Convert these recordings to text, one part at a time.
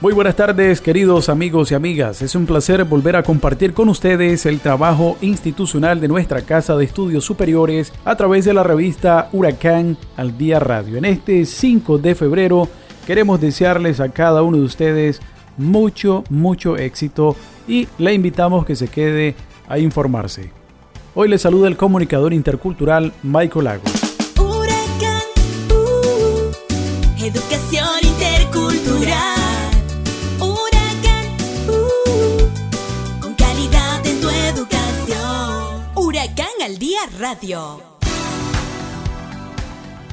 Muy buenas tardes, queridos amigos y amigas. Es un placer volver a compartir con ustedes el trabajo institucional de nuestra Casa de Estudios Superiores a través de la revista Huracán al Día Radio. En este 5 de febrero queremos desearles a cada uno de ustedes mucho, mucho éxito y le invitamos que se quede a informarse. Hoy les saluda el comunicador intercultural Michael Lagos. Radio.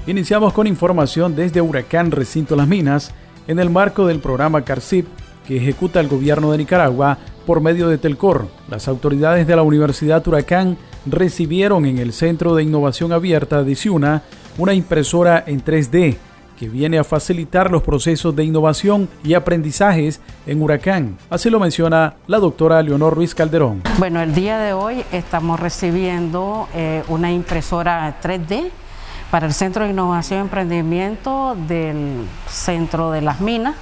Iniciamos con información desde Huracán Recinto Las Minas en el marco del programa CARCIP que ejecuta el gobierno de Nicaragua por medio de Telcor. Las autoridades de la Universidad Huracán recibieron en el Centro de Innovación Abierta de Ciuna una impresora en 3D que viene a facilitar los procesos de innovación y aprendizajes en Huracán. Así lo menciona la doctora Leonor Ruiz Calderón. Bueno, el día de hoy estamos recibiendo eh, una impresora 3D para el Centro de Innovación y Emprendimiento del Centro de las Minas.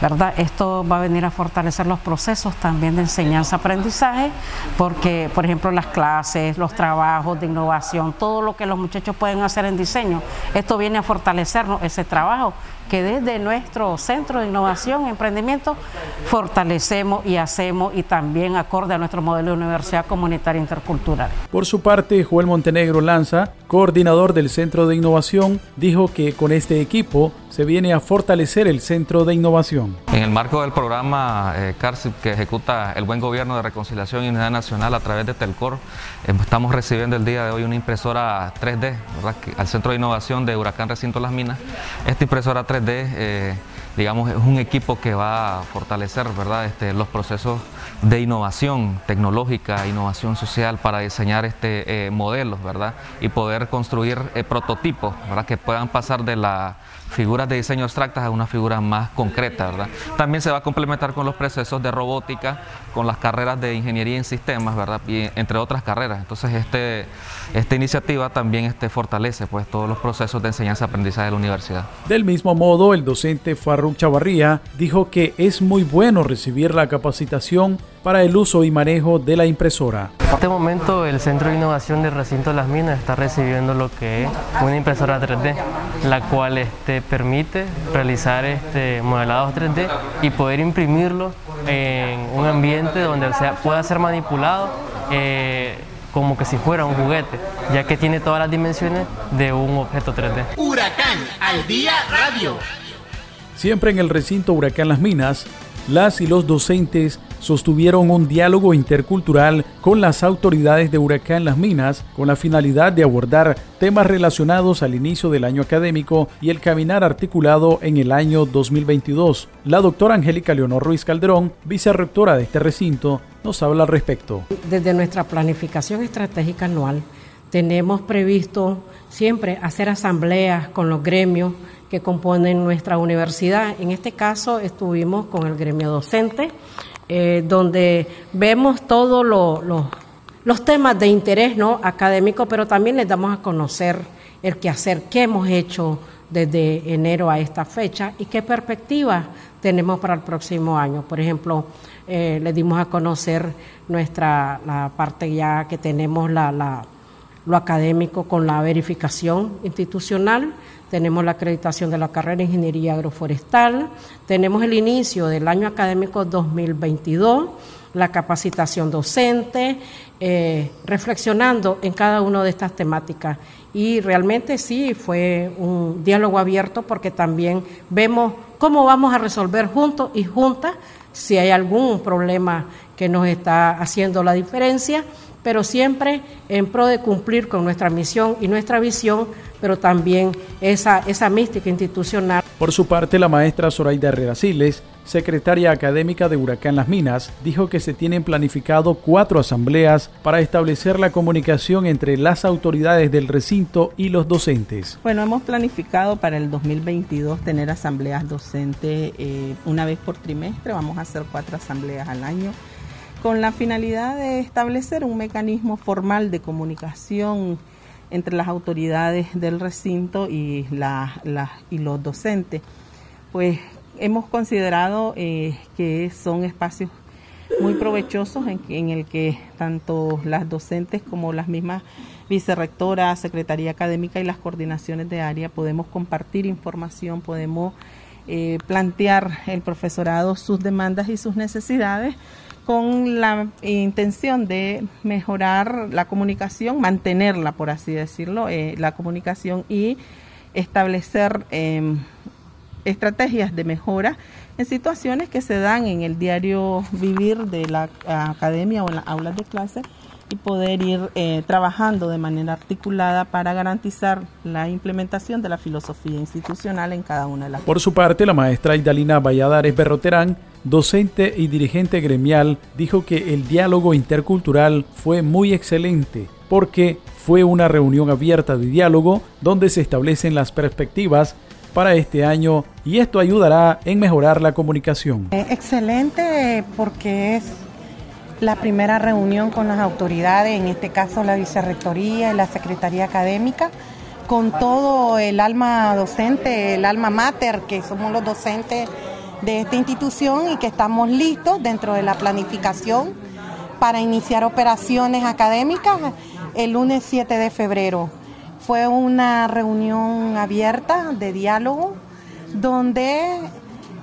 ¿Verdad? Esto va a venir a fortalecer los procesos también de enseñanza-aprendizaje, porque, por ejemplo, las clases, los trabajos de innovación, todo lo que los muchachos pueden hacer en diseño, esto viene a fortalecernos ese trabajo que desde nuestro centro de innovación y emprendimiento fortalecemos y hacemos y también acorde a nuestro modelo de universidad comunitaria intercultural. Por su parte, Joel Montenegro Lanza, coordinador del Centro de Innovación, dijo que con este equipo se viene a fortalecer el Centro de Innovación. En el marco del programa eh, CARCIP que ejecuta el Buen Gobierno de Reconciliación y Unidad Nacional a través de Telcor, eh, estamos recibiendo el día de hoy una impresora 3D ¿verdad? Que, al Centro de Innovación de Huracán Recinto Las Minas. Esta impresora 3D eh, digamos, es un equipo que va a fortalecer ¿verdad? Este, los procesos de innovación tecnológica, innovación social para diseñar este, eh, modelos ¿verdad? y poder construir eh, prototipos ¿verdad? que puedan pasar de las figuras de diseño abstractas a una figura más concreta. ¿verdad? También se va a complementar con los procesos de robótica, con las carreras de ingeniería en sistemas, ¿verdad? y entre otras carreras. Entonces, este, esta iniciativa también este, fortalece pues, todos los procesos de enseñanza-aprendizaje de la universidad. Del mismo modo, el docente Farruk Chavarría dijo que es muy bueno recibir la capacitación para el uso y manejo de la impresora. En este momento el Centro de Innovación del Recinto de las Minas está recibiendo lo que es una impresora 3D, la cual este, permite realizar este, modelados 3D y poder imprimirlo en un ambiente donde sea, pueda ser manipulado eh, como que si fuera un juguete, ya que tiene todas las dimensiones de un objeto 3D. Huracán al día radio. Siempre en el recinto Huracán Las Minas, las y los docentes sostuvieron un diálogo intercultural con las autoridades de Huracán Las Minas con la finalidad de abordar temas relacionados al inicio del año académico y el caminar articulado en el año 2022. La doctora Angélica Leonor Ruiz Calderón, vicerrectora de este recinto, nos habla al respecto. Desde nuestra planificación estratégica anual tenemos previsto siempre hacer asambleas con los gremios que componen nuestra universidad. En este caso estuvimos con el gremio docente, eh, donde vemos todos lo, lo, los temas de interés ¿no? académico, pero también les damos a conocer el quehacer que hemos hecho desde enero a esta fecha y qué perspectivas tenemos para el próximo año. Por ejemplo, eh, les dimos a conocer nuestra la parte ya que tenemos la, la, lo académico con la verificación institucional, tenemos la acreditación de la carrera de Ingeniería Agroforestal, tenemos el inicio del año académico 2022, la capacitación docente, eh, reflexionando en cada una de estas temáticas. Y realmente sí fue un diálogo abierto porque también vemos cómo vamos a resolver juntos y juntas si hay algún problema que nos está haciendo la diferencia, pero siempre en pro de cumplir con nuestra misión y nuestra visión, pero también esa, esa mística institucional. Por su parte, la maestra Zoraida Herrera Siles secretaria académica de Huracán Las Minas, dijo que se tienen planificado cuatro asambleas para establecer la comunicación entre las autoridades del recinto y los docentes. Bueno, hemos planificado para el 2022 tener asambleas docentes eh, una vez por trimestre, vamos a hacer cuatro asambleas al año con la finalidad de establecer un mecanismo formal de comunicación entre las autoridades del recinto y, y los docentes. Pues hemos considerado eh, que son espacios muy provechosos en, en, el que tanto las docentes como las mismas vicerrectoras, secretaría académica y las coordinaciones de área podemos compartir información, podemos eh, plantear el profesorado sus demandas y sus necesidades con la intención de mejorar la comunicación, mantenerla, por así decirlo, eh, la comunicación y establecer em, estrategias de mejora en situaciones que se dan en el diario vivir de la academia o en las aulas de clase y poder ir eh, trabajando de manera articulada para garantizar la implementación de la filosofía institucional en cada una de las. Por su parte, la maestra Idalina Valladares Berroterán, docente y dirigente gremial, dijo que el diálogo intercultural fue muy excelente porque fue una reunión abierta de diálogo donde se establecen las perspectivas para este año y esto ayudará en mejorar la comunicación. Eh, excelente porque es la primera reunión con las autoridades, en este caso la vicerrectoría y la secretaría académica, con todo el alma docente, el alma mater, que somos los docentes de esta institución y que estamos listos dentro de la planificación para iniciar operaciones académicas el lunes 7 de febrero. Fue una reunión abierta de diálogo donde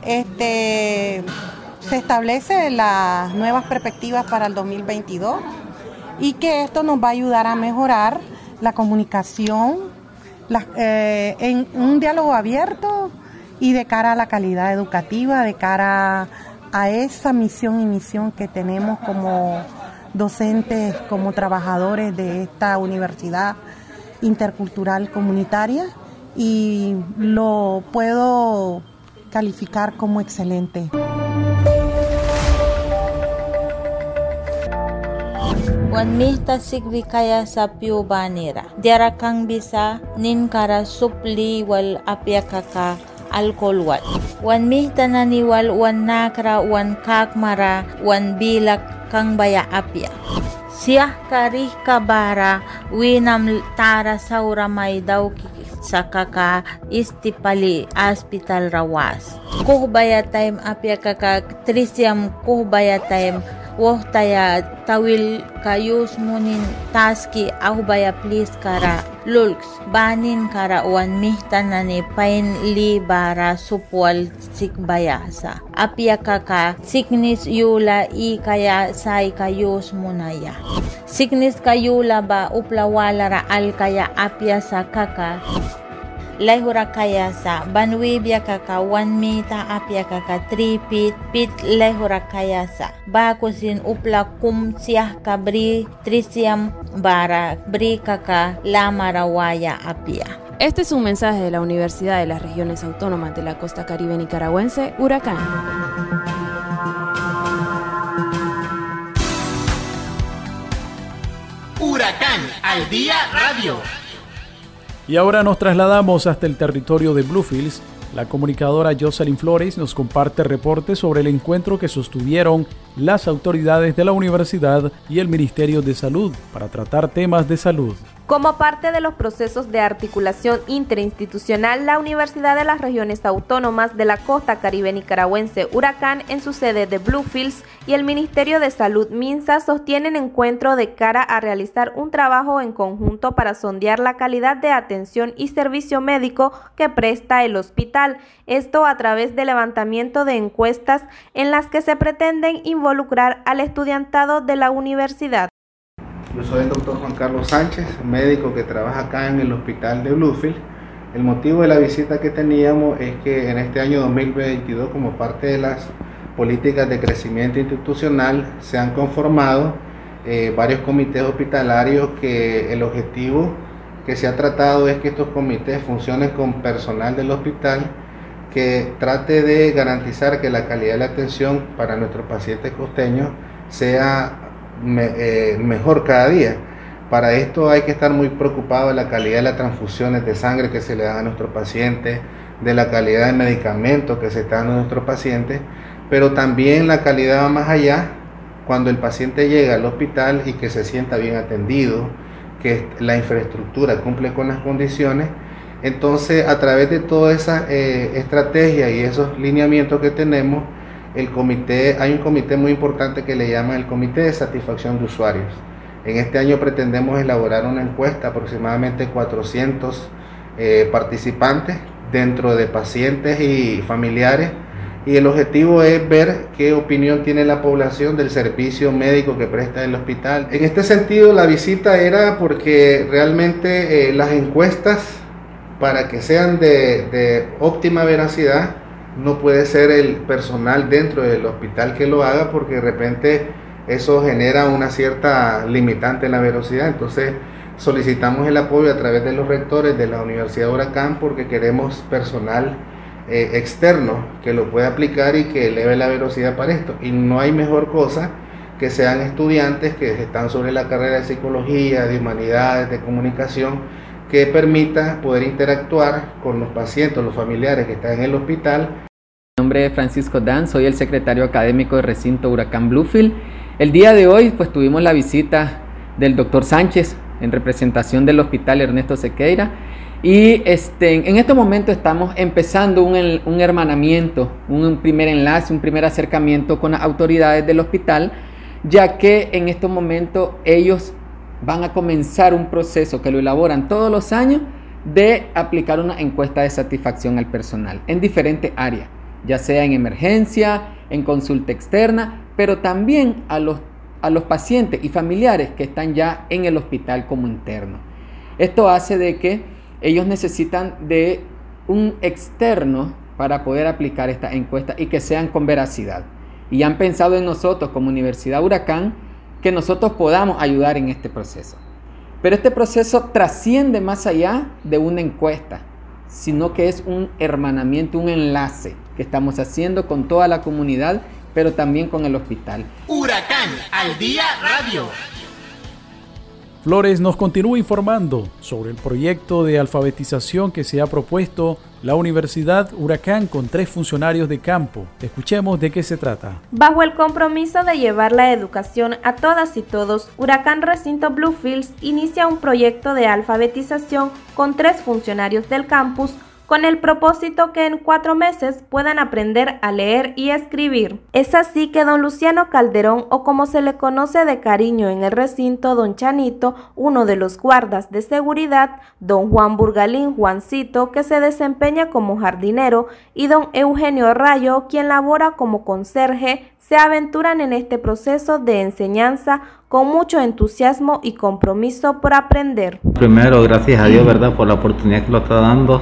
este se establece las nuevas perspectivas para el 2022 y que esto nos va a ayudar a mejorar la comunicación eh, en un diálogo abierto y de cara a la calidad educativa, de cara a esa misión y misión que tenemos como docentes, como trabajadores de esta universidad intercultural comunitaria y lo puedo calificar como excelente. Wan mihta sigbi kaya sa piu banira. Diara kang bisa nin kara supli wal apyakaka alcohol wat. Wan mihta naniwal wan nakra wan kakmara wan bilak kang baya apya. Siyah karih kabara winam tara saura may daw sa kaka istipali hospital rawas. Kuhbaya time apya kaka trisyam kuhbaya time wohtaya tawil kayus munin taski ahubaya please kara lulks. Banin kara wan mihtanani pain li bara supwal sikbayasa apya kaka siknis yula i kaya sai kayus munaya. Siknis kayula ba uplawalara al kaya apya sa kaka lehura kaya sa banwibya kaka one mita apya kaka three pit pit lehura kaya sa bakusin upla kum siah kabri trisiam bara bri kaka lamarawaya apia. Este es un mensaje de la Universidad de las Regiones Autónomas de la Costa Caribe Nicaragüense, Huracán. Huracán al día radio. Y ahora nos trasladamos hasta el territorio de Bluefields. La comunicadora Jocelyn Flores nos comparte reportes sobre el encuentro que sostuvieron las autoridades de la universidad y el Ministerio de Salud para tratar temas de salud. Como parte de los procesos de articulación interinstitucional, la Universidad de las Regiones Autónomas de la Costa Caribe Nicaragüense, Huracán, en su sede de Bluefields, y el Ministerio de Salud, MINSA, sostienen encuentro de cara a realizar un trabajo en conjunto para sondear la calidad de atención y servicio médico que presta el hospital. Esto a través del levantamiento de encuestas en las que se pretenden involucrar al estudiantado de la universidad. Yo soy el doctor Juan Carlos Sánchez, médico que trabaja acá en el hospital de Bluefield. El motivo de la visita que teníamos es que en este año 2022, como parte de las políticas de crecimiento institucional, se han conformado eh, varios comités hospitalarios que el objetivo que se ha tratado es que estos comités funcionen con personal del hospital que trate de garantizar que la calidad de la atención para nuestros pacientes costeños sea eh, mejor cada día. Para esto hay que estar muy preocupado de la calidad de las transfusiones de sangre que se le dan a nuestros pacientes, de la calidad de medicamentos que se están a nuestros pacientes, pero también la calidad va más allá cuando el paciente llega al hospital y que se sienta bien atendido, que la infraestructura cumple con las condiciones. Entonces, a través de toda esa eh, estrategia y esos lineamientos que tenemos, el comité, hay un comité muy importante que le llama el Comité de Satisfacción de Usuarios. En este año pretendemos elaborar una encuesta, aproximadamente 400 eh, participantes dentro de pacientes y familiares y el objetivo es ver qué opinión tiene la población del servicio médico que presta el hospital. En este sentido, la visita era porque realmente eh, las encuestas, para que sean de, de óptima veracidad, no puede ser el personal dentro del hospital que lo haga porque de repente eso genera una cierta limitante en la velocidad. Entonces solicitamos el apoyo a través de los rectores de la Universidad de Huracán porque queremos personal eh, externo que lo pueda aplicar y que eleve la velocidad para esto. Y no hay mejor cosa que sean estudiantes que están sobre la carrera de psicología, de humanidades, de comunicación, que permita poder interactuar con los pacientes, los familiares que están en el hospital. Mi nombre es Francisco Dan, soy el secretario académico de recinto Huracán Bluefield. El día de hoy pues tuvimos la visita del doctor Sánchez en representación del hospital Ernesto Sequeira y este, en este momento estamos empezando un, un, hermanamiento, un primer enlace, un primer acercamiento con las autoridades del hospital, ya que en estos momentos ellos van a comenzar un proceso que lo elaboran todos los años de aplicar una encuesta de satisfacción al personal en diferentes áreas, ya sea en emergencia, en consulta externa, pero también a los, a los pacientes y familiares que están ya en el hospital como interno. Esto hace de que ellos necesitan de un externo para poder aplicar esta encuesta y que sean con veracidad. Y han pensado en nosotros como Universidad Huracán que nosotros podamos ayudar en este proceso. Pero este proceso trasciende más allá de una encuesta, sino que es un hermanamiento, un enlace que estamos haciendo con toda la comunidad, pero también con el hospital. Huracán al día radio. Flores nos continúa informando sobre el proyecto de alfabetización que se ha propuesto la Universidad Huracán con tres funcionarios de campo. Escuchemos de qué se trata. Bajo el compromiso de llevar la educación a todas y todos, Huracán Recinto Bluefields inicia un proyecto de alfabetización con tres funcionarios del campus con el propósito que en cuatro meses puedan aprender a leer y escribir. Es así que don Luciano Calderón, o como se le conoce de cariño en el recinto, don Chanito, uno de los guardas de seguridad, don Juan Burgalín Juancito, que se desempeña como jardinero, y don Eugenio Rayo, quien labora como conserje, se aventuran en este proceso de enseñanza con mucho entusiasmo y compromiso por aprender. Primero, gracias a Dios, ¿verdad?, por la oportunidad que lo está dando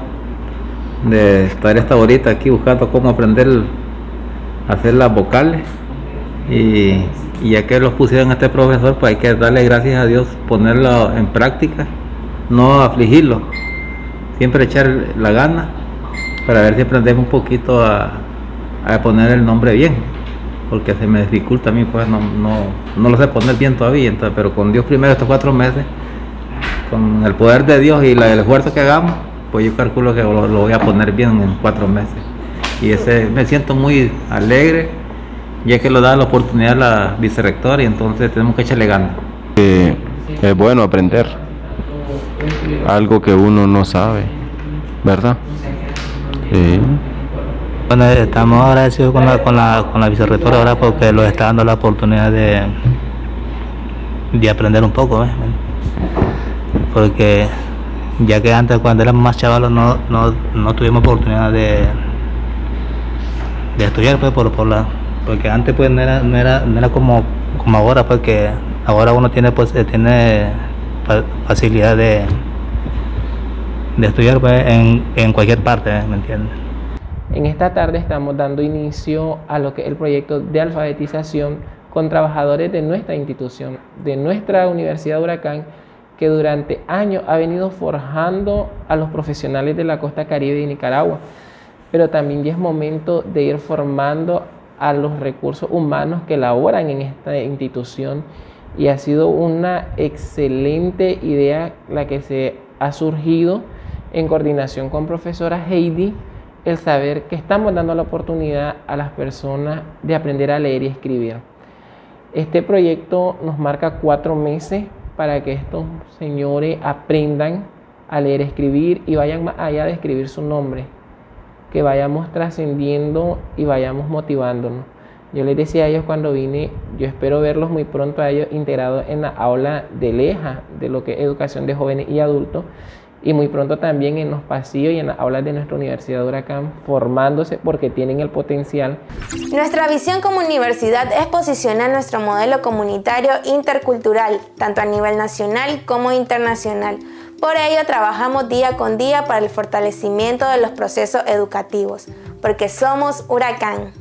de estar esta horita aquí buscando cómo aprender a hacer las vocales. Y, ya que los pusieron este profesor pues hay que darle gracias a Dios ponerlo en práctica no afligirlo siempre echar la gana para ver si aprendemos un poquito a, poner el nombre bien porque se me dificulta a mí pues no, no, lo sé poner bien todavía pero con Dios primero estos cuatro meses con el poder de Dios y el esfuerzo que hagamos pues yo calculo que lo, voy a poner bien en cuatro meses. Y ese me siento muy alegre, ya que lo da la oportunidad la vicerrectora y entonces tenemos que echarle ganas. es bueno aprender algo que uno no sabe, ¿verdad? Bueno, estamos agradecidos con la, con la, con la vicerrectora ahora porque nos está dando la oportunidad de, de aprender un poco, ¿eh? porque ya que antes cuando éramos más chavalos no, no, no tuvimos oportunidad de, de estudiar pues por, por la porque antes pues no era, no era, no era como, como ahora porque ahora uno tiene pues eh, tiene facilidad de, de estudiar pues, en, en cualquier parte. ¿me entiendes? En esta tarde estamos dando inicio a lo que es el proyecto de alfabetización con trabajadores de nuestra institución, de nuestra Universidad de Huracán, que durante años ha venido forjando a los profesionales de la costa caribe de Nicaragua. pero también ya es momento de ir formando a los recursos humanos que laboran en esta institución y ha sido una excelente idea la que se ha surgido en coordinación con profesora Heidi el saber que estamos dando la oportunidad a las personas de aprender a leer y escribir. Este proyecto nos marca cuatro meses para que estos señores aprendan a leer escribir y vayan más allá de escribir su nombre, que vayamos trascendiendo y vayamos motivándonos. Yo les decía a ellos cuando vine, yo espero verlos muy pronto a ellos integrados en la aula de LEJA, de lo que es educación de jóvenes y adultos, y muy pronto también en los pasillos y en las aulas de nuestra Universidad Huracán, formándose porque tienen el potencial. Nuestra visión como universidad es posicionar nuestro modelo comunitario intercultural, tanto a nivel nacional como internacional. Por ello trabajamos día con día para el fortalecimiento de los procesos educativos, porque somos Huracán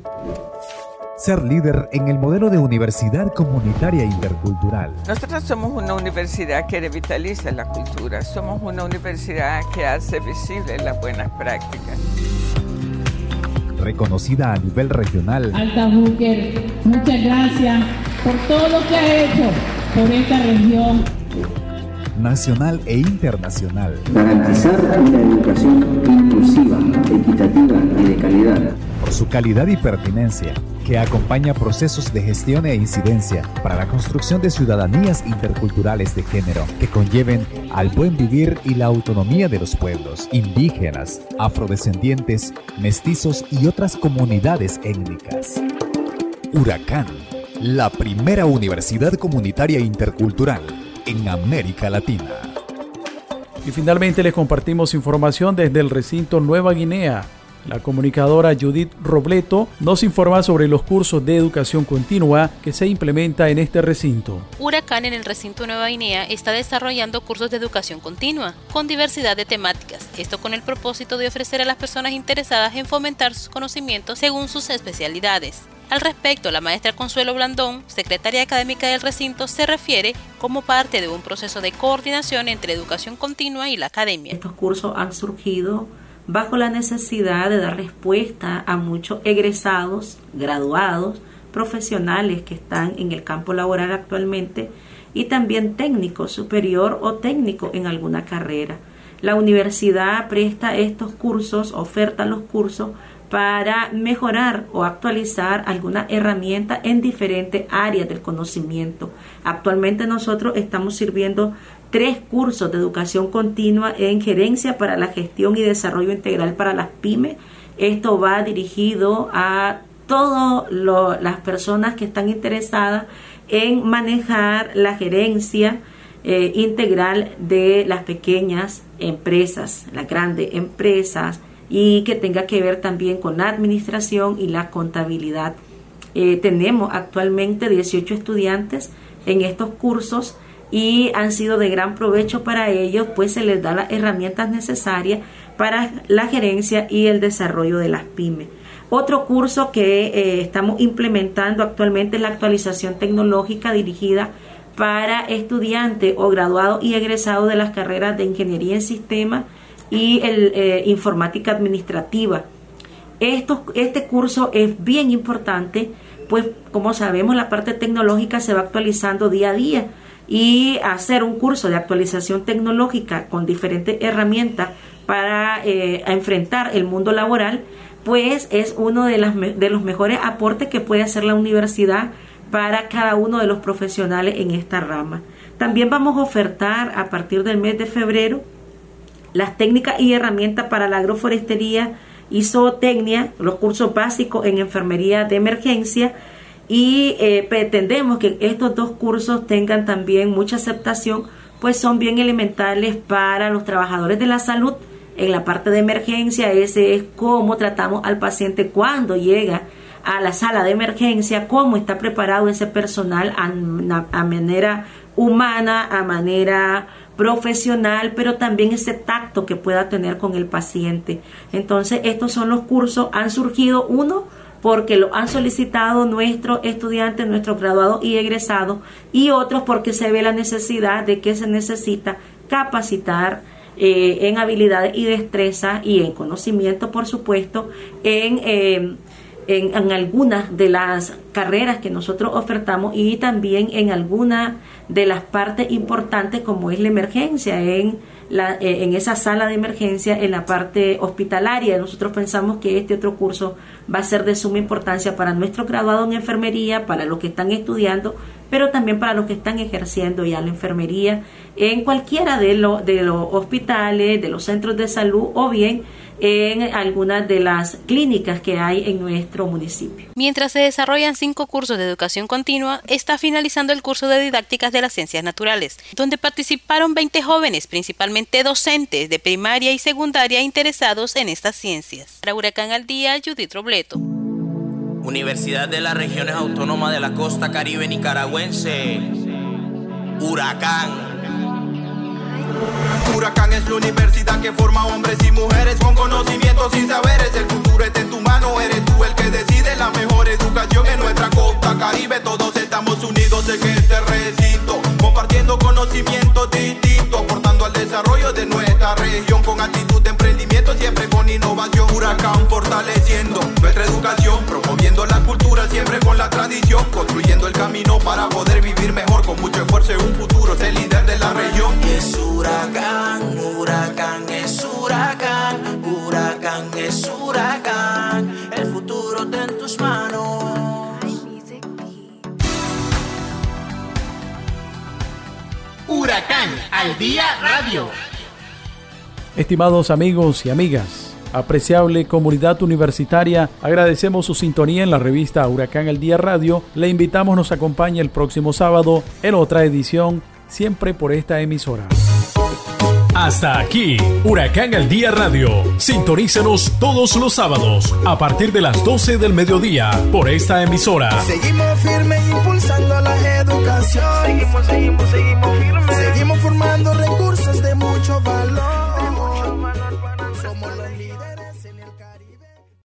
ser líder en el modelo de universidad comunitaria intercultural. Nosotros somos una universidad que revitaliza la cultura, somos una universidad que hace visible las buenas prácticas. Reconocida a nivel regional. Alta Booker, muchas gracias por todo lo que ha hecho por esta región nacional e internacional. Garantizar una educación inclusiva, equitativa y de calidad. Por su calidad y pertinencia, que acompaña procesos de gestión e incidencia para la construcción de ciudadanías interculturales de género que conlleven al buen vivir y la autonomía de los pueblos indígenas, afrodescendientes, mestizos y otras comunidades étnicas. Huracán, la primera universidad comunitaria intercultural en América Latina. Y finalmente les compartimos información desde el recinto Nueva Guinea. La comunicadora Judith Robleto nos informa sobre los cursos de educación continua que se implementa en este recinto. Huracán en el recinto Nueva Guinea está desarrollando cursos de educación continua con diversidad de temáticas, esto con el propósito de ofrecer a las personas interesadas en fomentar sus conocimientos según sus especialidades. Al respecto, la maestra Consuelo Blandón, secretaria académica del recinto, se refiere como parte de un proceso de coordinación entre educación continua y la academia. Estos cursos han surgido bajo la necesidad de dar respuesta a muchos egresados, graduados, profesionales que están en el campo laboral actualmente y también técnico superior o técnico en alguna carrera. La universidad presta estos cursos, oferta los cursos para mejorar o actualizar alguna herramienta en diferentes áreas del conocimiento. Actualmente nosotros estamos sirviendo tres cursos de educación continua en gerencia para la gestión y desarrollo integral para las pymes. Esto va dirigido a todas las personas que están interesadas en manejar la gerencia eh, integral de las pequeñas empresas, las grandes empresas, y que tenga que ver también con la administración y la contabilidad. Eh, tenemos actualmente 18 estudiantes en estos cursos y han sido de gran provecho para ellos, pues se les da las herramientas necesarias para la gerencia y el desarrollo de las pymes. Otro curso que eh, estamos implementando actualmente es la actualización tecnológica dirigida para estudiantes o graduados y egresados de las carreras de ingeniería en sistemas y el, eh, informática administrativa. Este curso es bien importante, pues como sabemos la parte tecnológica se va actualizando día a día y hacer un curso de actualización tecnológica con diferentes herramientas para eh, enfrentar el mundo laboral, pues es uno de, de los mejores aportes que puede hacer la universidad para cada uno de los profesionales en esta rama. También vamos a ofertar a partir del mes de febrero las técnicas y herramientas para la agroforestería y zootecnia, los cursos básicos en enfermería de emergencia y eh, pretendemos que estos dos cursos tengan también mucha aceptación, pues son bien elementales para los trabajadores de la salud. En la parte de emergencia, ese es cómo tratamos al paciente cuando llega a la sala de emergencia, cómo está preparado ese personal a, a manera humana, a manera profesional, pero también ese tacto que pueda tener con el paciente. Entonces, estos son los cursos, han surgido uno porque lo han solicitado nuestros estudiantes, nuestros graduados y egresados, y otros porque se ve la necesidad de que se necesita capacitar eh, en habilidad y destreza y en conocimiento, por supuesto, en, eh, en, en, algunas de las carreras que nosotros ofertamos y también en algunas de las partes importantes como es la emergencia, en, la, eh, en esa sala de emergencia, en la parte hospitalaria. Nosotros pensamos que este otro curso va a ser de suma importancia para nuestros graduados en enfermería, para los que están estudiando, pero también para los que están ejerciendo ya la enfermería en cualquiera de, lo, de los hospitales, de los centros de salud o bien en algunas de las clínicas que hay en nuestro municipio. Mientras se desarrollan cinco cursos de educación continua, está finalizando el curso de didácticas de las ciencias naturales, donde participaron 20 jóvenes, principalmente docentes de primaria y secundaria interesados en estas ciencias. Para Huracán al Día, Judith Robleto. Universidad de las Regiones Autónomas de la Costa Caribe Nicaragüense. Huracán. Huracán es la universidad que forma hombres y mujeres con conocimientos y saberes. El futuro está en tu mano, eres tú el que decide la mejor educación en nuestra costa caribe. Todos estamos unidos en este recinto, compartiendo conocimientos distintos, aportando al desarrollo de nuestra región con actitud de emprendimiento, siempre con innovación. Huracán fortaleciendo nuestra educación, promoviendo la cultura, siempre con la tradición, construyendo el camino para poder vivir mejor con mucho esfuerzo en un futuro, ser líder de la región. Es huracán, huracán es huracán, huracán es huracán, el futuro está en tus manos. Huracán al día radio. Estimados amigos y amigas, apreciable comunidad universitaria, agradecemos su sintonía en la revista Huracán al Día Radio. Le invitamos nos acompañe el próximo sábado en otra edición, siempre por esta emisora. Hasta aquí, Huracán al Día Radio. Sintonícenos todos los sábados a partir de las 12 del mediodía por esta emisora. Seguimos firmes impulsando la educación. Seguimos, seguimos, seguimos